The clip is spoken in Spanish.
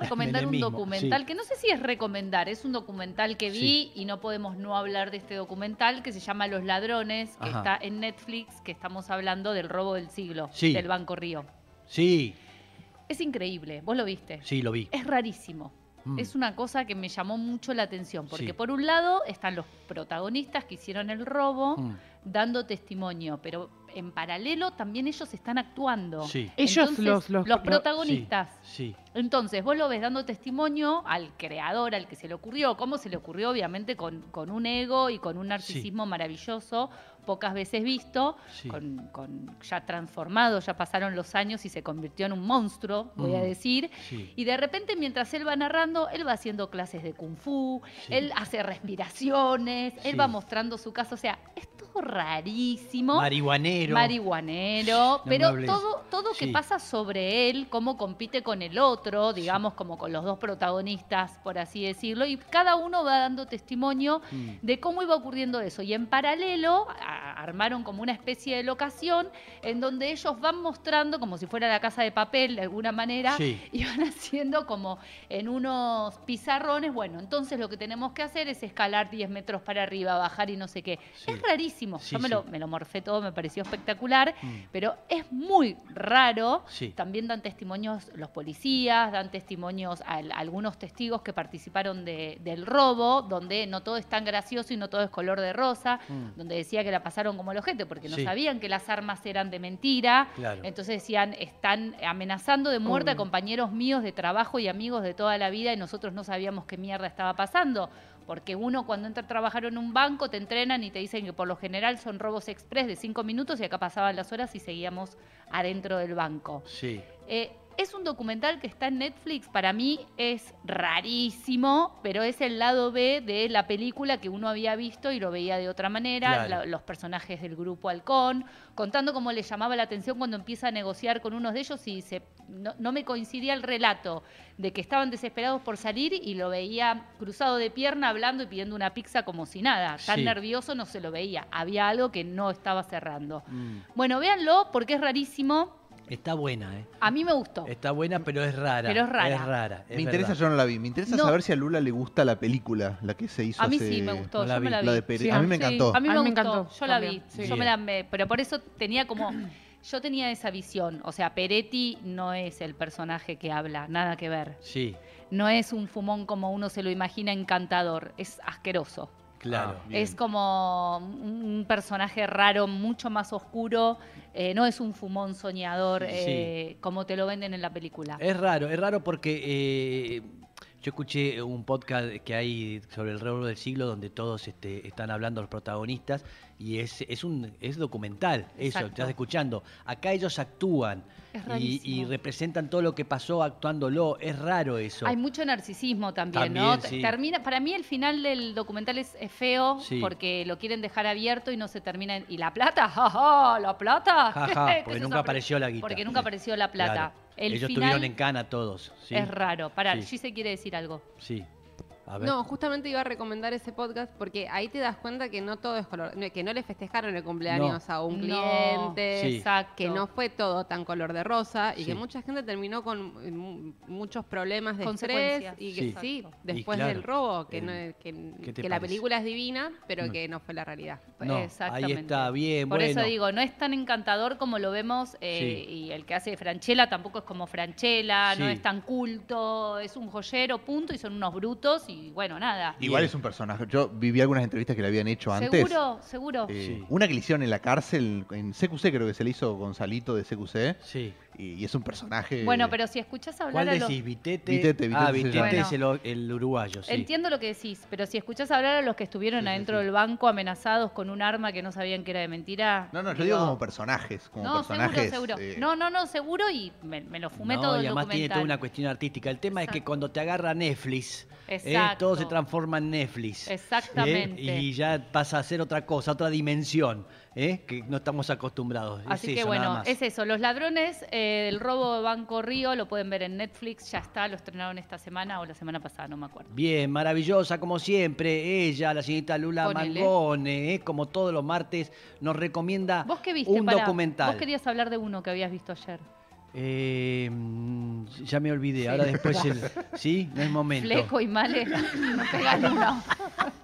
recomendar un documental sí. que no sé si es recomendar, es un documental que vi y no podemos no hablar de este documental que se llama Los Ladrones, que Ajá. está en Netflix, que estamos hablando del robo del siglo Sí. del Banco Río. Sí, Es increíble, vos lo viste. sí, lo vi. Es rarísimo. Mm. Es una cosa que me llamó mucho la atención, porque por un lado están los protagonistas que hicieron el robo Mm. Dando testimonio, pero en paralelo también ellos están actuando. Sí. Ellos, Entonces, los- los- los- protagonistas. Sí, sí. Entonces, vos lo ves dando testimonio al creador, al que se le ocurrió. ¿Cómo se le ocurrió? Obviamente con, con un ego y con un narcisismo maravilloso, pocas veces visto, Sí. con, con- ya transformado, ya pasaron los años y se convirtió en un monstruo, voy a Mm, decir. sí. Y de repente, mientras él va narrando, él va haciendo clases de kung fu, Sí. él hace respiraciones, Sí. él va mostrando su caso. O sea, es todo rarísimo Marihuanero. marihuanero, pero todo, todo que Sí. pasa sobre él, cómo compite con el otro, digamos, como con los dos protagonistas, por así decirlo, y cada uno va dando testimonio Mm. de cómo iba ocurriendo eso. Y en paralelo armaron como una especie de locación en donde ellos van mostrando, como si fuera la casa de papel de alguna manera, Sí. y van haciendo como en unos pizarrones, bueno, entonces lo que tenemos que hacer es escalar 10 metros para arriba, bajar y no sé qué. Sí. Es rarísimo. Sí, Yo me, lo, me lo morfé todo, me pareció espectacular, Mm. pero es muy raro. También dan testimonios los policías, dan testimonios a, a algunos testigos que participaron de- del robo, donde no todo es tan gracioso y no todo es color de rosa, Mm. donde decía que la pasaron como el ojete, porque no Sí. sabían que las armas eran de mentira. Claro. Entonces decían, están amenazando de muerte a compañeros míos de trabajo y amigos de toda la vida y nosotros no sabíamos qué mierda estaba pasando. Porque uno cuando entra a trabajar en un banco te entrenan y te dicen que por lo general son robos express de cinco minutos y acá pasaban las horas y seguíamos adentro del banco. Sí. Eh, es un documental que está en Netflix, para mí es rarísimo, pero es el lado B de la película que uno había visto y lo veía de otra manera, Claro. la- los personajes del grupo Halcón, contando cómo le llamaba la atención cuando empieza a negociar con unos de ellos y se, no, no me coincidía el relato de que estaban desesperados por salir y lo veía cruzado de pierna hablando y pidiendo una pizza como si nada, tan Sí. nervioso no se lo veía, había algo que no estaba cerrando. Mm. Bueno, véanlo porque es rarísimo, Está buena, ¿eh? a mí me gustó. Está buena, pero es rara. Pero es rara. Es rara. es Me interesa, verdad. yo no la vi. Me interesa No. saber si a Lula le gusta la película, la que se hizo A mí hace- sí me gustó, no la yo me la vi. La de Pérez. Sí, a mí me sí. encantó. A mí me, A mí me gustó, encantó yo la vi, sí. yo me la me- pero por eso tenía como yo tenía esa visión, o sea, Peretti no es el personaje que habla, nada que ver. Sí, No es un fumón como uno se lo imagina encantador, es asqueroso. claro. Ah. Es como un personaje raro, mucho más oscuro. eh, no es un fumón soñador Sí. eh, como te lo venden en la película. Es raro, es raro porque eh, yo escuché un podcast que hay sobre el robo del siglo donde todos este, están hablando los protagonistas y es, es un es documental, eso, Exacto. estás escuchando. Acá ellos actúan Es y, representan todo lo que pasó actuándolo, es raro eso. Hay mucho narcisismo también, ¿no? Sí. Termina, para mí el final del documental es, es feo Sí. porque lo quieren dejar abierto y no se termina. en- ¿Y la plata? ¡Ja, ja! ¿La plata? Ja, ja, ¿Qué porque nunca apareció la guita. Porque nunca apareció la plata. Claro. El Ellos final estuvieron en cana todos. ¿sí? es raro. Pará, Sí. Gise quiere decir algo. Sí. A ver. No, justamente iba a recomendar ese podcast porque ahí te das cuenta que no todo es color, no, que no le festejaron el cumpleaños a un No, cliente, Sí. Que no fue todo tan color de rosa y Sí. que mucha gente terminó con eh, mu- muchos problemas de estrés Consecuencias. y Sí. que sí, después claro, del robo, que, el- no, que, ¿qué te que la parece? película es divina, pero No. que no fue la realidad. No, ahí Exactamente. está, bien, Por bueno. eso digo, no es tan encantador como lo vemos eh, Sí. y el que hace Franchella tampoco es como Franchella, no es tan culto, es un joyero, punto, y son unos brutos y bueno, nada. Igual Bien. es un personaje. Yo viví algunas entrevistas que le habían hecho antes. Seguro, seguro. Eh, Sí. Una que le hicieron en la cárcel, en CQC creo que se le hizo Gonzalito de CQC. Sí. Y, y es un personaje. Bueno, pero si escuchás hablar ¿Cuál a los... decís? ¿Vitete? Vitete, Vitete ah, Vitete es el, el uruguayo, sí. Entiendo lo que decís, pero si escuchás hablar a los que estuvieron Sí, adentro sí. del banco amenazados con un arma que no sabían que era de mentira. No, no, yo digo como personajes. Como no, personajes. seguro, seguro. eh, No, no, no, seguro y me, me lo fumé No, todo y el además tiene toda una cuestión artística. El tema es que cuando te agarra Netflix, ¿eh? Exacto. todo se transforma en Netflix. ¿eh? Exactamente. Y ya pasa a ser otra cosa, otra dimensión, ¿eh? que no estamos acostumbrados. Así es que eso, bueno, es eso. Los ladrones eh, del robo de Banco Río lo pueden ver en Netflix, ya está, lo estrenaron esta semana o la semana pasada, no me acuerdo. Bien, maravillosa como siempre. Ella, la señorita Lula Ponele. Mangone, ¿eh? como todos los martes, nos recomienda ¿Vos qué viste? un Pará, documental. Vos querías hablar de uno que habías visto ayer. Eh, mm, ya me olvidé, ahora después el... ¿Sí? No es momento. Fleco y Male no pegan uno.